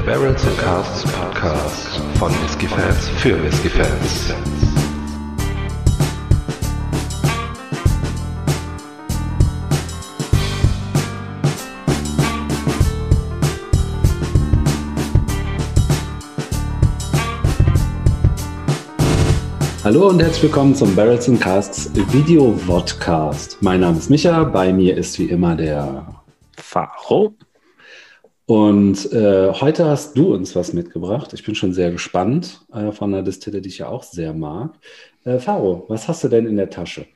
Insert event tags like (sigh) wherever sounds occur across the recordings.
Der Barrels and Casts Podcast von Whisky Fans für Whisky Fans. Hallo und herzlich willkommen zum Barrels and Casts Video Vodcast. Mein Name ist Micha, bei mir ist wie immer der Faro. Und äh, heute hast du uns was mitgebracht. Ich bin schon sehr gespannt äh, von einer Distille, die ich ja auch sehr mag. Äh, Faro, was hast du denn in der Tasche?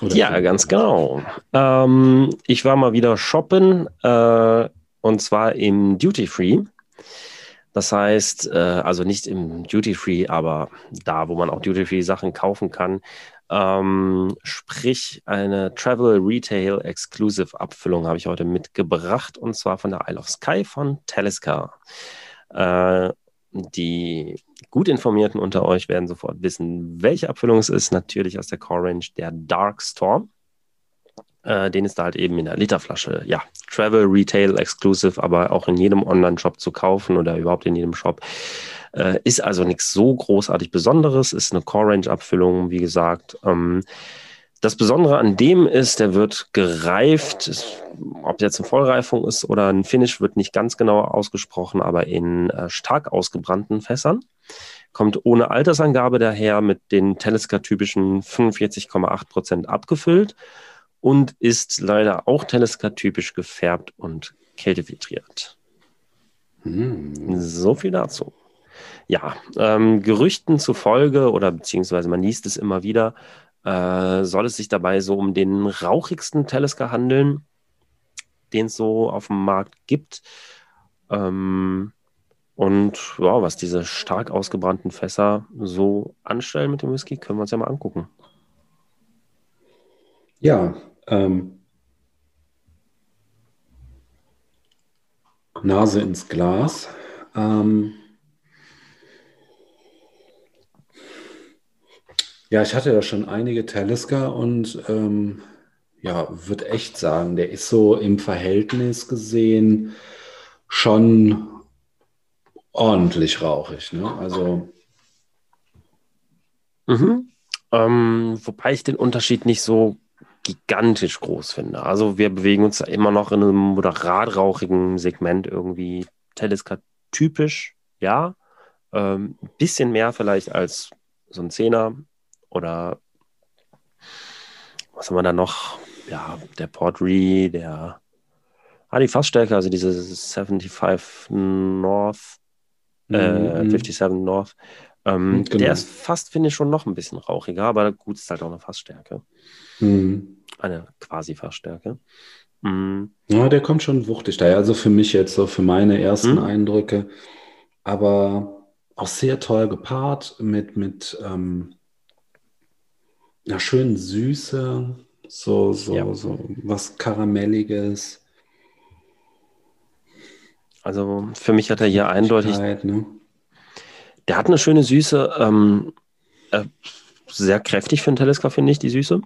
Oder ja, ganz genau. Ähm, ich war mal wieder shoppen äh, und zwar im Duty Free. Das heißt, äh, also nicht im Duty Free, aber da, wo man auch Duty Free Sachen kaufen kann. Ähm, sprich, eine Travel Retail Exclusive Abfüllung habe ich heute mitgebracht und zwar von der Isle of Sky von Talisker. Äh, die gut informierten unter euch werden sofort wissen, welche Abfüllung es ist. Natürlich aus der Core Range der Dark Storm. Äh, den ist da halt eben in der Literflasche. Ja, Travel Retail Exclusive, aber auch in jedem Online-Shop zu kaufen oder überhaupt in jedem Shop. Äh, ist also nichts so großartig Besonderes, ist eine Core-Range-Abfüllung, wie gesagt. Ähm, das Besondere an dem ist, der wird gereift, ob jetzt eine Vollreifung ist oder ein Finish, wird nicht ganz genau ausgesprochen, aber in äh, stark ausgebrannten Fässern. Kommt ohne Altersangabe daher mit den Teleska-typischen 45,8 Prozent abgefüllt und ist leider auch Teleska-typisch gefärbt und kältefiltriert. Hm. So viel dazu. Ja, ähm, Gerüchten zufolge oder beziehungsweise man liest es immer wieder, äh, soll es sich dabei so um den rauchigsten Teleska handeln, den es so auf dem Markt gibt. Ähm, und ja, was diese stark ausgebrannten Fässer so anstellen mit dem Whisky, können wir uns ja mal angucken. Ja, ähm, Nase ins Glas. Ähm, Ja, ich hatte ja schon einige Talisker und ähm, ja, würde echt sagen, der ist so im Verhältnis gesehen schon ordentlich rauchig. Ne? Also. Mhm. Ähm, wobei ich den Unterschied nicht so gigantisch groß finde. Also wir bewegen uns da immer noch in einem moderat rauchigen Segment irgendwie Talisker typisch, ja. Ähm, ein bisschen mehr vielleicht als so ein Zehner, oder was haben wir da noch? Ja, der Port Re, der ah, die Fassstärke, also diese 75 North, äh, mhm. 57 North. Ähm, genau. Der ist fast, finde ich, schon noch ein bisschen rauchiger, aber gut, ist halt auch eine Fassstärke. Mhm. Eine quasi Fassstärke. Mhm. Ja, der kommt schon wuchtig daher. Also für mich jetzt so, für meine ersten mhm. Eindrücke. Aber auch sehr toll gepaart mit, mit ähm, ja, schön Süße, so, so, ja. so was Karamelliges. Also für mich hat er hier eindeutig. Ne? Der hat eine schöne Süße, ähm, äh, sehr kräftig für einen Teleskop, finde ich, die Süße.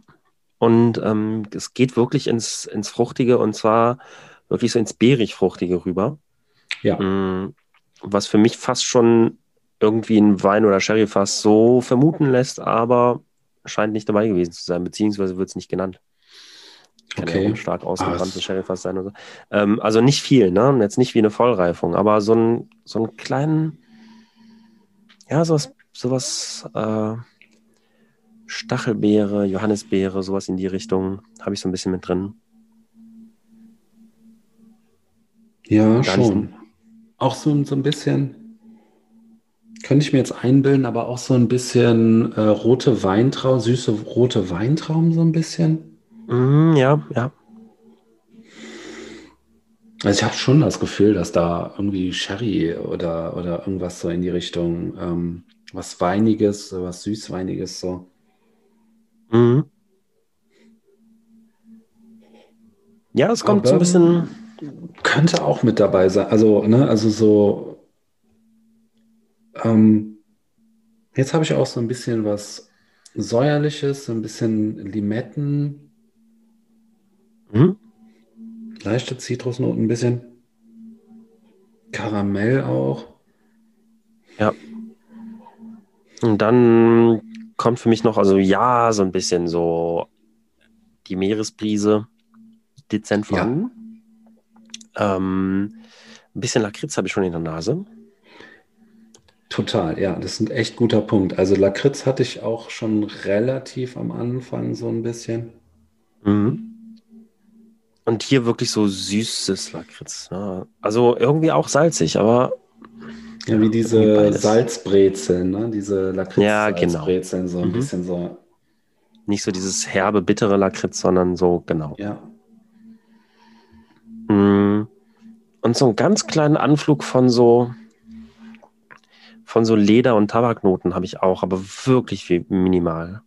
Und ähm, es geht wirklich ins, ins Fruchtige und zwar wirklich so ins Beerig-Fruchtige rüber. Ja. Ähm, was für mich fast schon irgendwie ein Wein- oder Sherry-Fass so vermuten lässt, aber scheint nicht dabei gewesen zu sein, beziehungsweise wird es nicht genannt. Kann okay. ja stark ausgebrannte Sherryfass sein oder so. Ähm, also nicht viel, ne? Jetzt nicht wie eine Vollreifung, aber so, ein, so einen kleinen, ja, sowas, sowas, äh, Stachelbeere, Johannisbeere, sowas in die Richtung habe ich so ein bisschen mit drin. Ja, Gar schon. Auch so, so ein bisschen könnte ich mir jetzt einbilden, aber auch so ein bisschen äh, rote Weintrauben, süße rote Weintrauben so ein bisschen. Mm, ja, ja. Also ich habe schon das Gefühl, dass da irgendwie Sherry oder, oder irgendwas so in die Richtung, ähm, was Weiniges, was Süßweiniges so. Mhm. Ja, es kommt aber so ein bisschen. Könnte auch mit dabei sein. Also, ne, also so ähm, jetzt habe ich auch so ein bisschen was Säuerliches, so ein bisschen Limetten. Mhm. Leichte Zitrusnoten ein bisschen. Karamell auch. Ja. Und dann kommt für mich noch, also ja, so ein bisschen so die Meeresbrise dezent vorhanden. Ja. Ähm, ein bisschen Lakritz habe ich schon in der Nase. Total, ja, das ist ein echt guter Punkt. Also Lakritz hatte ich auch schon relativ am Anfang so ein bisschen. Mhm. Und hier wirklich so süßes Lakritz. Ne? Also irgendwie auch salzig, aber. Ja, wie diese Salzbrezeln, ne? diese Lakritz-Salzbrezeln, ja, genau. so ein mhm. bisschen so. Nicht so dieses herbe, bittere Lakritz, sondern so, genau. Ja. Mm. Und so einen ganz kleinen Anflug von so, von so Leder- und Tabaknoten habe ich auch, aber wirklich minimal.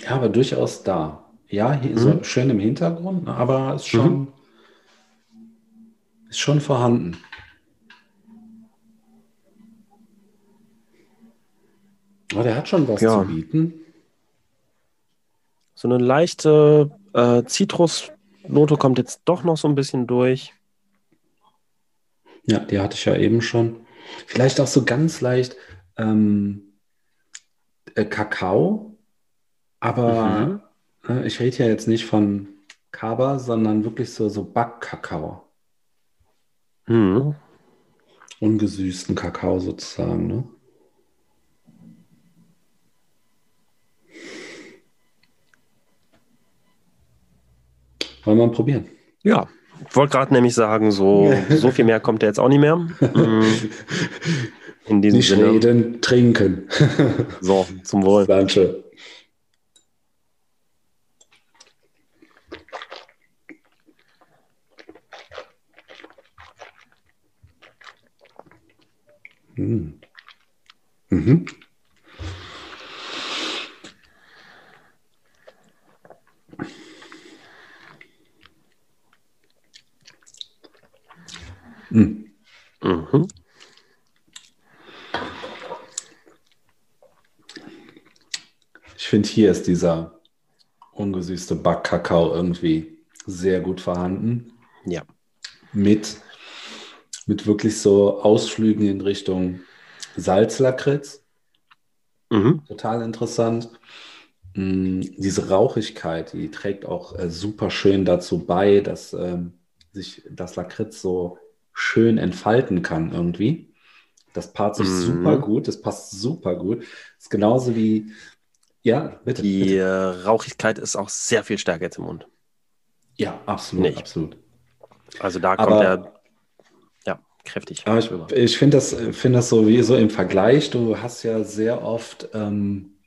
Ja, aber durchaus da. Ja, hier mhm. so schön im Hintergrund, ne, aber ist schon, mhm. ist schon vorhanden. Aber der hat schon was ja. zu bieten. So eine leichte äh, Zitrusnote kommt jetzt doch noch so ein bisschen durch. Ja, die hatte ich ja eben schon. Vielleicht auch so ganz leicht ähm, äh, Kakao, aber mhm. äh, ich rede ja jetzt nicht von Kaba, sondern wirklich so, so Backkakao. Mhm. Ungesüßten Kakao sozusagen, ne? Wollen wir mal probieren? Ja, ich wollte gerade nämlich sagen, so, (laughs) so viel mehr kommt er jetzt auch nicht mehr. (laughs) In diesem nicht Sinne. reden, trinken. (laughs) So, zum Wohl. Danke. Mhm. Mhm. Mhm. Mhm. Ich finde, hier ist dieser ungesüßte Backkakao irgendwie sehr gut vorhanden. Ja. Mit, mit wirklich so Ausflügen in Richtung Salzlakritz. Mhm. Total interessant. Mm, diese Rauchigkeit, die trägt auch äh, super schön dazu bei, dass ähm, sich das Lakritz so schön entfalten kann irgendwie. Das paart sich mhm. super gut, das passt super gut. Das ist genauso wie, ja, bitte. Die bitte. Äh, Rauchigkeit ist auch sehr viel stärker jetzt im Mund. Ja, absolut, Nicht. absolut. Also da kommt er ja kräftig. Aber ich, ich finde das, find das so wie so im Vergleich. Du hast ja sehr oft ähm,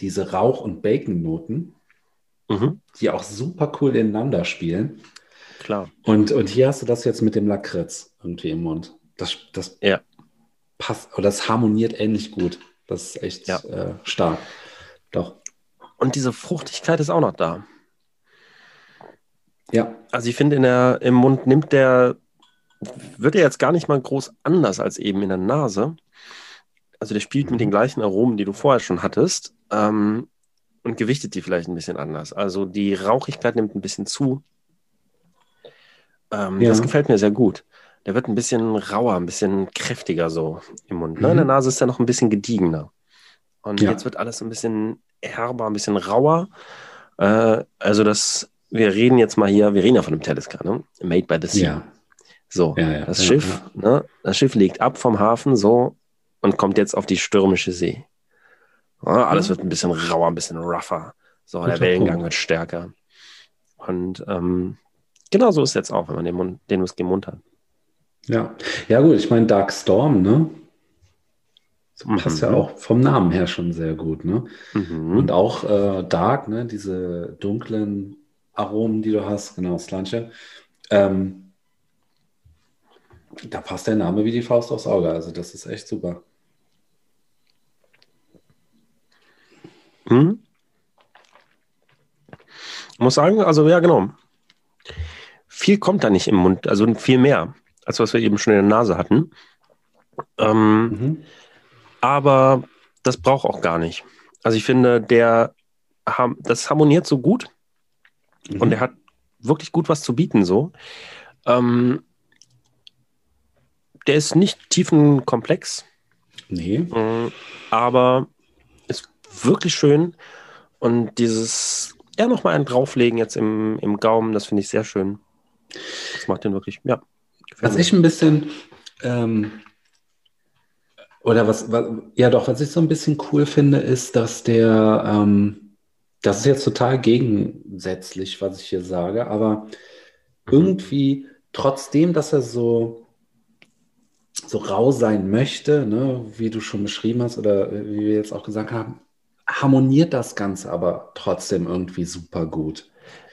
diese Rauch- und Bacon-Noten, mhm. die auch super cool ineinander spielen. Klar. Und, und hier hast du das jetzt mit dem Lakritz irgendwie im Mund. Das, das ja. passt, oder das harmoniert ähnlich gut. Das ist echt ja. äh, stark. Doch. Und diese Fruchtigkeit ist auch noch da. Ja. Also ich finde, in der, im Mund nimmt der, wird er jetzt gar nicht mal groß anders als eben in der Nase. Also der spielt mit den mhm. gleichen Aromen, die du vorher schon hattest, ähm, und gewichtet die vielleicht ein bisschen anders. Also die Rauchigkeit nimmt ein bisschen zu. Ähm, ja. Das gefällt mir sehr gut. Der wird ein bisschen rauer, ein bisschen kräftiger so im Mund. Ne? Mhm. In der Nase ist er noch ein bisschen gediegener. Und ja. jetzt wird alles ein bisschen herber, ein bisschen rauer. Äh, also das, wir reden jetzt mal hier, wir reden ja von dem Talisker, ne? Made by the Sea. Ja. So, ja, das Schiff, Ne? das Schiff legt ab vom Hafen so und kommt jetzt auf die stürmische See. alles wird ein bisschen rauer, ein bisschen rougher. So, der Wellengang wird stärker. Und ähm, Genau so ist es jetzt auch, wenn man den, Mund, den Whisky im Mund hat. Ja, ja gut, ich meine Dark Storm, ne? Das passt mhm. ja auch vom Namen her schon sehr gut, ne? Mhm. Und auch äh, Dark, ne? Diese dunklen Aromen, die du hast, genau, Slanche. Ähm, da passt der Name wie die Faust aufs Auge. Also das ist echt super. Mhm. Ich muss sagen, also ja, genau viel kommt da nicht im Mund, also viel mehr, als was wir eben schon in der Nase hatten. Ähm, mhm. Aber das braucht auch gar nicht. Also ich finde, der das harmoniert so gut mhm. und er hat wirklich gut was zu bieten so. Ähm, der ist nicht tiefenkomplex. Nee. Mm, aber ist wirklich schön. Und dieses, ja, nochmal einen drauflegen jetzt im, im Gaumen, das finde ich sehr schön. Das macht den wirklich, ja. Was ich ein bisschen, ähm, oder was, was, ja doch, was ich so ein bisschen cool finde, ist, dass der, ähm, das ist jetzt total gegensätzlich, was ich hier sage, aber mhm. irgendwie, trotzdem, dass er so, so rau sein möchte, ne, wie du schon beschrieben hast oder wie wir jetzt auch gesagt haben, harmoniert das Ganze aber trotzdem irgendwie super gut.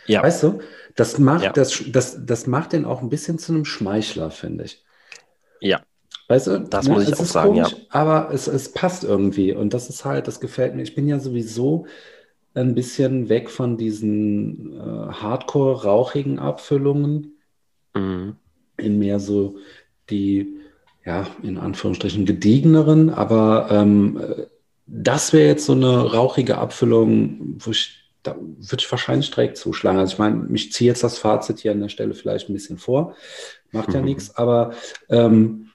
Ja. Weißt du, das macht, ja. das, das, das macht den auch ein bisschen zu einem Schmeichler, finde ich. Ja. Weißt du, das ne, muss ich auch sagen, komisch, ja. Aber es, es passt irgendwie und das ist halt, das gefällt mir. Ich bin ja sowieso ein bisschen weg von diesen äh, hardcore-rauchigen Abfüllungen mhm. in mehr so die, ja, in Anführungsstrichen gediegeneren, aber ähm, das wäre jetzt so eine rauchige Abfüllung, wo ich da würde ich wahrscheinlich direkt zuschlagen. Also ich meine, ich ziehe jetzt das Fazit hier an der Stelle vielleicht ein bisschen vor, macht ja mhm. nichts, aber ähm,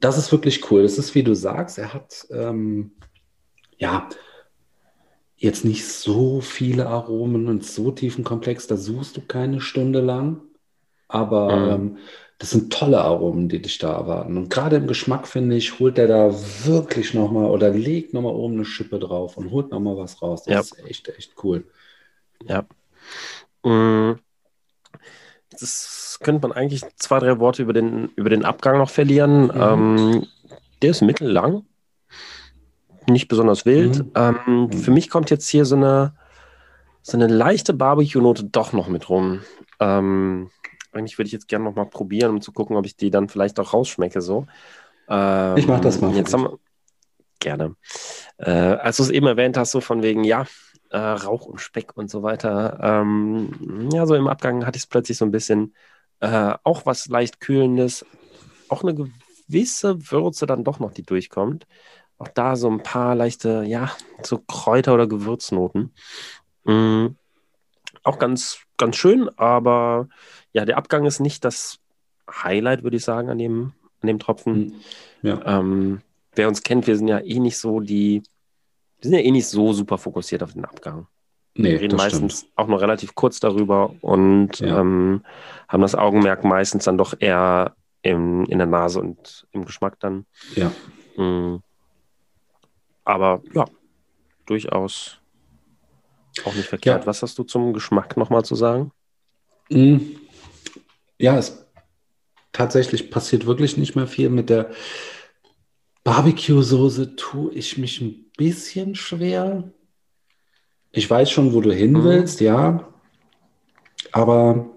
das ist wirklich cool. Das ist, wie du sagst, er hat ähm, ja jetzt nicht so viele Aromen und so tiefen Komplex, da suchst du keine Stunde lang, aber mhm. ähm, das sind tolle Aromen, die dich da erwarten. Und gerade im Geschmack, finde ich, holt der da wirklich nochmal oder legt nochmal oben eine Schippe drauf und holt nochmal was raus. Das ja. ist echt, echt cool. Ja. Mm. Das könnte man eigentlich zwei, drei Worte über den, über den Abgang noch verlieren. Mhm. Ähm, der ist mittellang, nicht besonders wild. Mhm. Ähm, mhm. Für mich kommt jetzt hier so eine, so eine leichte Barbecue-Note doch noch mit rum. Ähm, eigentlich würde ich jetzt gerne noch mal probieren, um zu gucken, ob ich die dann vielleicht auch rausschmecke. So. Ähm, ich mache das mal. Jetzt haben wir, gerne. Äh, als du es eben erwähnt hast, so von wegen, ja, äh, Rauch und Speck und so weiter. Ähm, ja, so im Abgang hatte ich es plötzlich so ein bisschen äh, auch was leicht Kühlendes, auch eine gewisse Würze dann doch noch, die durchkommt. Auch da so ein paar leichte, ja, so Kräuter- oder Gewürznoten. Mhm. Auch ganz, ganz schön, aber ja, der Abgang ist nicht das Highlight, würde ich sagen, an dem, an dem Tropfen. Hm. Ja. Ähm, wer uns kennt, wir sind ja eh nicht so die, wir sind ja eh nicht so super fokussiert auf den Abgang. Nee, wir reden meistens stimmt. auch nur relativ kurz darüber und ja. ähm, haben das Augenmerk meistens dann doch eher im, in der Nase und im Geschmack dann. Ja. Mhm. Aber ja, durchaus auch nicht verkehrt. Ja. Was hast du zum Geschmack nochmal zu sagen? Mhm ja, es tatsächlich passiert wirklich nicht mehr viel. Mit der Barbecue-Soße tue ich mich ein bisschen schwer. Ich weiß schon, wo du hin mhm. willst, ja. Aber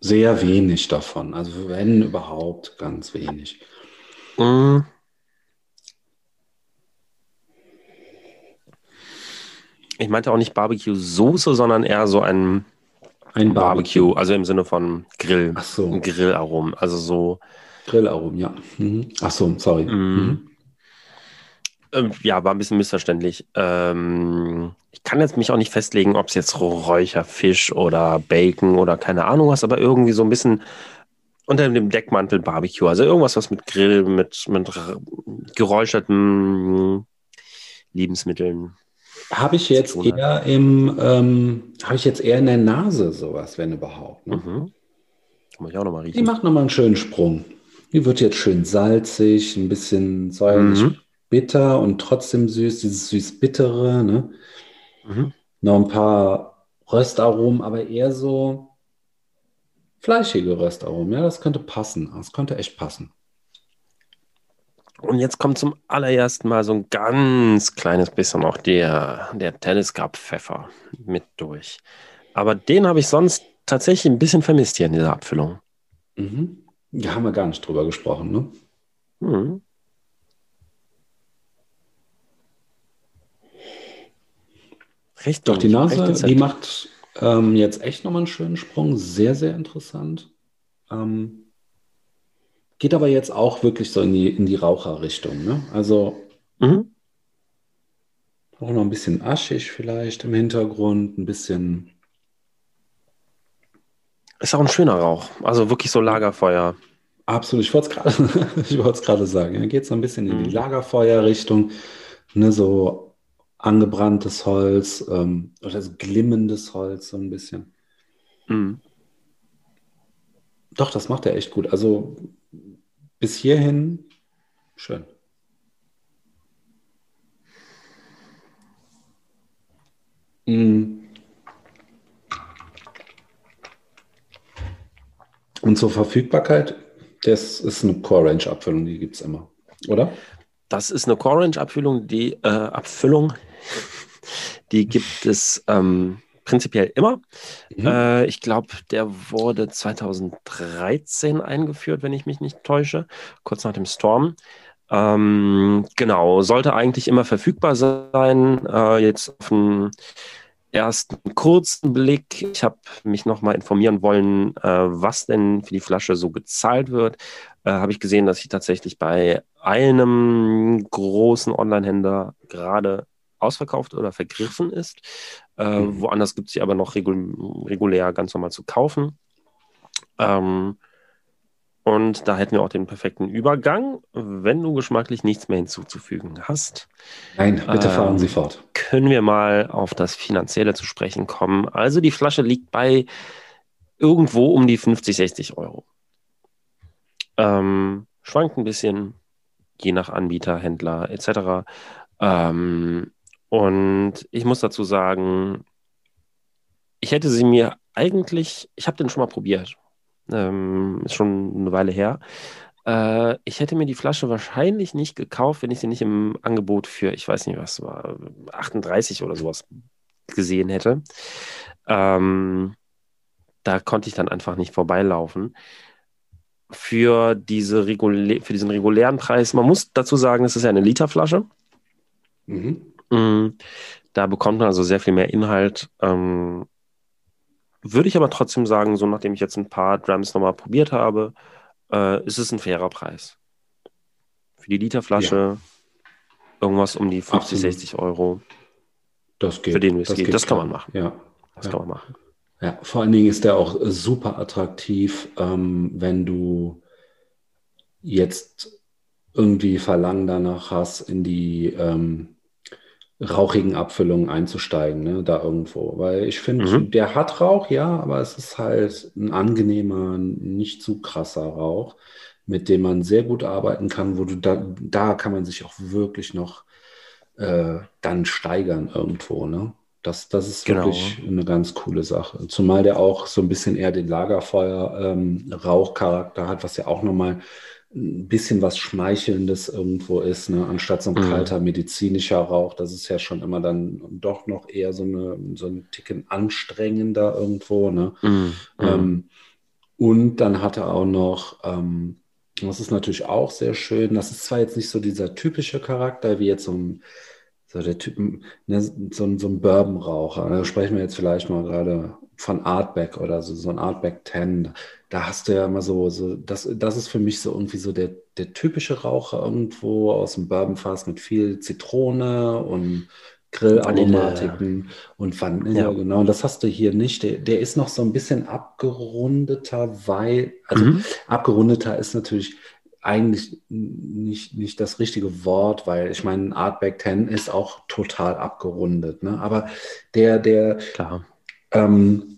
sehr wenig davon. Also wenn überhaupt, ganz wenig. Mhm. Ich meinte auch nicht Barbecue-Soße, sondern eher so ein ein Barbecue. Barbecue, also im Sinne von Grill. Ach so. Grillaromen, also so. Grillaromen, ja. Mhm. Ach so, sorry. Mhm. Mhm. Ähm, ja, war ein bisschen missverständlich. Ähm, ich kann jetzt mich auch nicht festlegen, ob es jetzt Räucherfisch oder Bacon oder keine Ahnung was, aber irgendwie so ein bisschen unter dem Deckmantel Barbecue. Also irgendwas, was mit Grill, mit, mit geräucherten Lebensmitteln habe ich jetzt eher im, ähm, habe ich jetzt eher in der Nase sowas, wenn überhaupt. Ne? Mhm. Muss ich auch nochmal riechen. Die macht nochmal einen schönen Sprung. Die wird jetzt schön salzig, ein bisschen säuerlich mhm. bitter und trotzdem süß, dieses süß-bittere. Ne? Mhm. Noch ein paar Röstaromen, aber eher so fleischige Röstaromen. Ja, das könnte passen. Das könnte echt passen. Und jetzt kommt zum allerersten Mal so ein ganz kleines bisschen auch der, der Tennis Cup Pfeffer mit durch. Aber den habe ich sonst tatsächlich ein bisschen vermisst hier in dieser Abfüllung. Mhm. Da haben wir gar nicht drüber gesprochen, ne? Mhm. Richtig. Doch, die Nase, die macht ähm, jetzt echt nochmal einen schönen Sprung. Sehr, sehr interessant. Ähm, Geht aber jetzt auch wirklich so in die, in die Raucherrichtung. Ne? Also mhm. auch noch ein bisschen aschig vielleicht im Hintergrund, ein bisschen. Ist auch ein schöner Rauch. Also wirklich so Lagerfeuer. Absolut, ich wollte es gerade (laughs) sagen. Ja, geht so ein bisschen in die mhm. Lagerfeuerrichtung, ne, so angebranntes Holz ähm, oder so glimmendes Holz, so ein bisschen. Mhm. Doch, das macht er echt gut. Also bis hierhin schön. Mhm. Und zur Verfügbarkeit, das ist eine Core-Range-Abfüllung, die gibt es immer, oder? Das ist eine Core-Range-Abfüllung, die äh, Abfüllung, die gibt es ähm, prinzipiell immer. Mhm. Äh, ich glaube, der wurde 2013 eingeführt, wenn ich mich nicht täusche, kurz nach dem Storm. Ähm, genau, sollte eigentlich immer verfügbar sein. Äh, jetzt auf den ersten kurzen Blick. Ich habe mich nochmal informieren wollen, äh, was denn für die Flasche so gezahlt wird. Äh, habe ich gesehen, dass sie tatsächlich bei einem großen Online-Händler gerade ausverkauft oder vergriffen ist. Äh, mhm. Woanders gibt es sie aber noch regul regulär ganz normal zu kaufen. Ähm, und da hätten wir auch den perfekten Übergang, wenn du geschmacklich nichts mehr hinzuzufügen hast. Nein, bitte fahren ähm, Sie fort. Können wir mal auf das Finanzielle zu sprechen kommen. Also die Flasche liegt bei irgendwo um die 50, 60 Euro. Ähm, schwankt ein bisschen, je nach Anbieter, Händler etc. Ähm, und ich muss dazu sagen, ich hätte sie mir eigentlich, ich habe den schon mal probiert ähm, ist schon eine Weile her. Äh, ich hätte mir die Flasche wahrscheinlich nicht gekauft, wenn ich sie nicht im Angebot für, ich weiß nicht was, war 38 oder sowas gesehen hätte. Ähm, da konnte ich dann einfach nicht vorbeilaufen. Für, diese Regulä für diesen regulären Preis, man muss dazu sagen, es ist ja eine Literflasche. Mhm. Mm, da bekommt man also sehr viel mehr Inhalt. Ähm, würde ich aber trotzdem sagen, so nachdem ich jetzt ein paar Drums nochmal probiert habe, äh, ist es ein fairer Preis. Für die Literflasche ja. irgendwas um die 50, Absolut. 60 Euro. Das geht. Für den Whisky. Das, das kann man machen. Ja. Das ja. kann man machen. Ja, vor allen Dingen ist der auch super attraktiv, ähm, wenn du jetzt irgendwie Verlangen danach hast, in die ähm, rauchigen Abfüllungen einzusteigen, ne, da irgendwo. Weil ich finde, mhm. der hat Rauch, ja, aber es ist halt ein angenehmer, nicht zu krasser Rauch, mit dem man sehr gut arbeiten kann, wo du da, da kann man sich auch wirklich noch äh, dann steigern irgendwo, ne? Das, das ist genau. wirklich eine ganz coole Sache. Zumal der auch so ein bisschen eher den Lagerfeuer-Rauchcharakter ähm, hat, was ja auch nochmal ein bisschen was Schmeichelndes irgendwo ist, ne? anstatt so ein mhm. kalter medizinischer Rauch. Das ist ja schon immer dann doch noch eher so, eine, so ein Ticken anstrengender irgendwo. Ne? Mhm. Ähm, und dann hat er auch noch, ähm, das ist natürlich auch sehr schön, das ist zwar jetzt nicht so dieser typische Charakter wie jetzt so ein so der Typ, ne, so, so ein Bourbon-Raucher. Da sprechen wir jetzt vielleicht mal gerade von Artback oder so, so ein Artback 10 da hast du ja immer so, so das, das ist für mich so irgendwie so der, der typische Raucher irgendwo aus dem Bourbonfass mit viel Zitrone und Grillaromatiken und Vanille, ja. genau. Und das hast du hier nicht. Der, der ist noch so ein bisschen abgerundeter, weil, also mhm. abgerundeter ist natürlich eigentlich nicht, nicht das richtige Wort, weil ich meine, Artback 10 ist auch total abgerundet. Ne? Aber der, der, Klar. Ähm,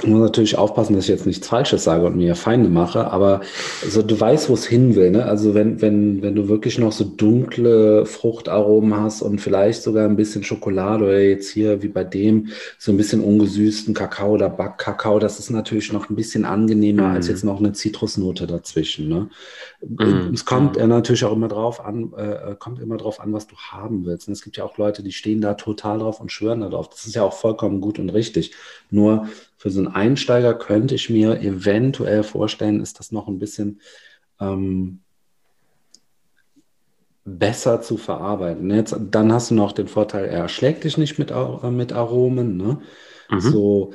ich muss natürlich aufpassen, dass ich jetzt nichts Falsches sage und mir Feinde mache, aber also du weißt, wo es hin will. Ne? Also wenn, wenn, wenn du wirklich noch so dunkle Fruchtaromen hast und vielleicht sogar ein bisschen Schokolade oder jetzt hier wie bei dem so ein bisschen ungesüßten Kakao oder Backkakao, das ist natürlich noch ein bisschen angenehmer mm. als jetzt noch eine Zitrusnote dazwischen. Ne? Mm. Es kommt mm. natürlich auch immer drauf an, äh, kommt immer drauf an, was du haben willst. Und es gibt ja auch Leute, die stehen da total drauf und schwören darauf. Das ist ja auch vollkommen gut und richtig. Nur für so einen Einsteiger könnte ich mir eventuell vorstellen, ist das noch ein bisschen ähm, besser zu verarbeiten. Jetzt, dann hast du noch den Vorteil, er erschlägt dich nicht mit, äh, mit Aromen. Ne? Mhm. So,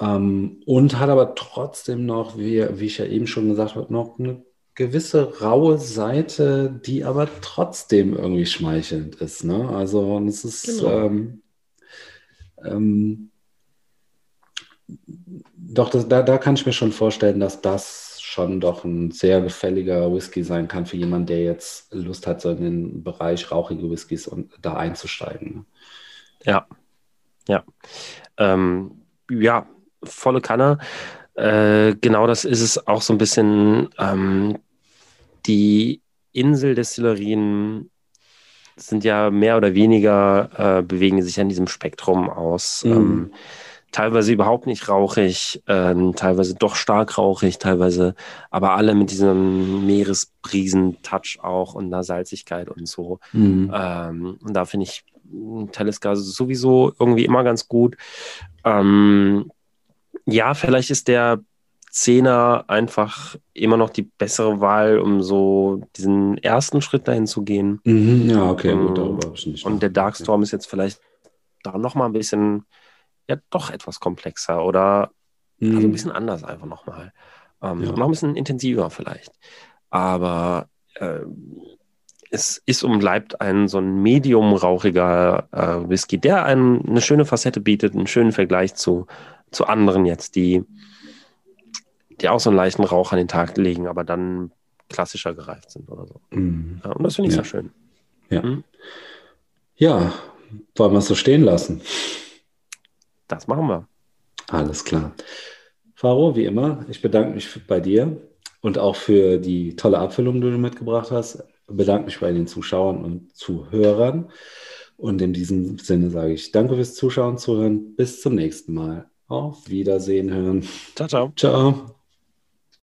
ähm, und hat aber trotzdem noch, wie, wie ich ja eben schon gesagt habe, noch eine gewisse raue Seite, die aber trotzdem irgendwie schmeichelnd ist. Ne? Also, es ist. Genau. Ähm, ähm, doch, das, da, da kann ich mir schon vorstellen, dass das schon doch ein sehr gefälliger Whisky sein kann für jemanden, der jetzt Lust hat, so in den Bereich rauchige Whiskys und da einzusteigen. Ne? Ja, ja. Ähm, ja, volle Kanne. Äh, genau das ist es auch so ein bisschen. Ähm, die Inseldestillerien sind ja mehr oder weniger, äh, bewegen sich an diesem Spektrum aus. Mhm. Ähm, teilweise überhaupt nicht rauchig, äh, teilweise doch stark rauchig, teilweise aber alle mit diesem Meeresbrisen-Touch auch und einer Salzigkeit und so. Mhm. Ähm, und da finde ich Talisker sowieso irgendwie immer ganz gut. Ähm, ja, vielleicht ist der Zehner einfach immer noch die bessere Wahl, um so diesen ersten Schritt dahin zu gehen. Mhm, ja, okay, gut, darüber habe ich nicht. Und der Darkstorm okay. ist jetzt vielleicht da nochmal ein bisschen, ja, doch etwas komplexer oder mhm. also ein bisschen anders einfach nochmal. Ähm, ja. Noch ein bisschen intensiver vielleicht. Aber äh, es ist und bleibt ein so ein medium-rauchiger äh, Whisky, der einem eine schöne Facette bietet, einen schönen Vergleich zu, zu anderen jetzt, die die auch so einen leichten Rauch an den Tag legen, aber dann klassischer gereift sind oder so. Mhm. Ja, und das finde ich ja. sehr schön. Ja. Mhm. ja, wollen wir es so stehen lassen? Das machen wir. Alles klar. Faro, wie immer, ich bedanke mich bei dir und auch für die tolle Abfüllung, die du mitgebracht hast. Ich bedanke mich bei den Zuschauern und Zuhörern. Und in diesem Sinne sage ich danke fürs Zuschauen, Zuhören. Bis zum nächsten Mal. Auf Wiedersehen hören. Ciao, ciao. Ciao.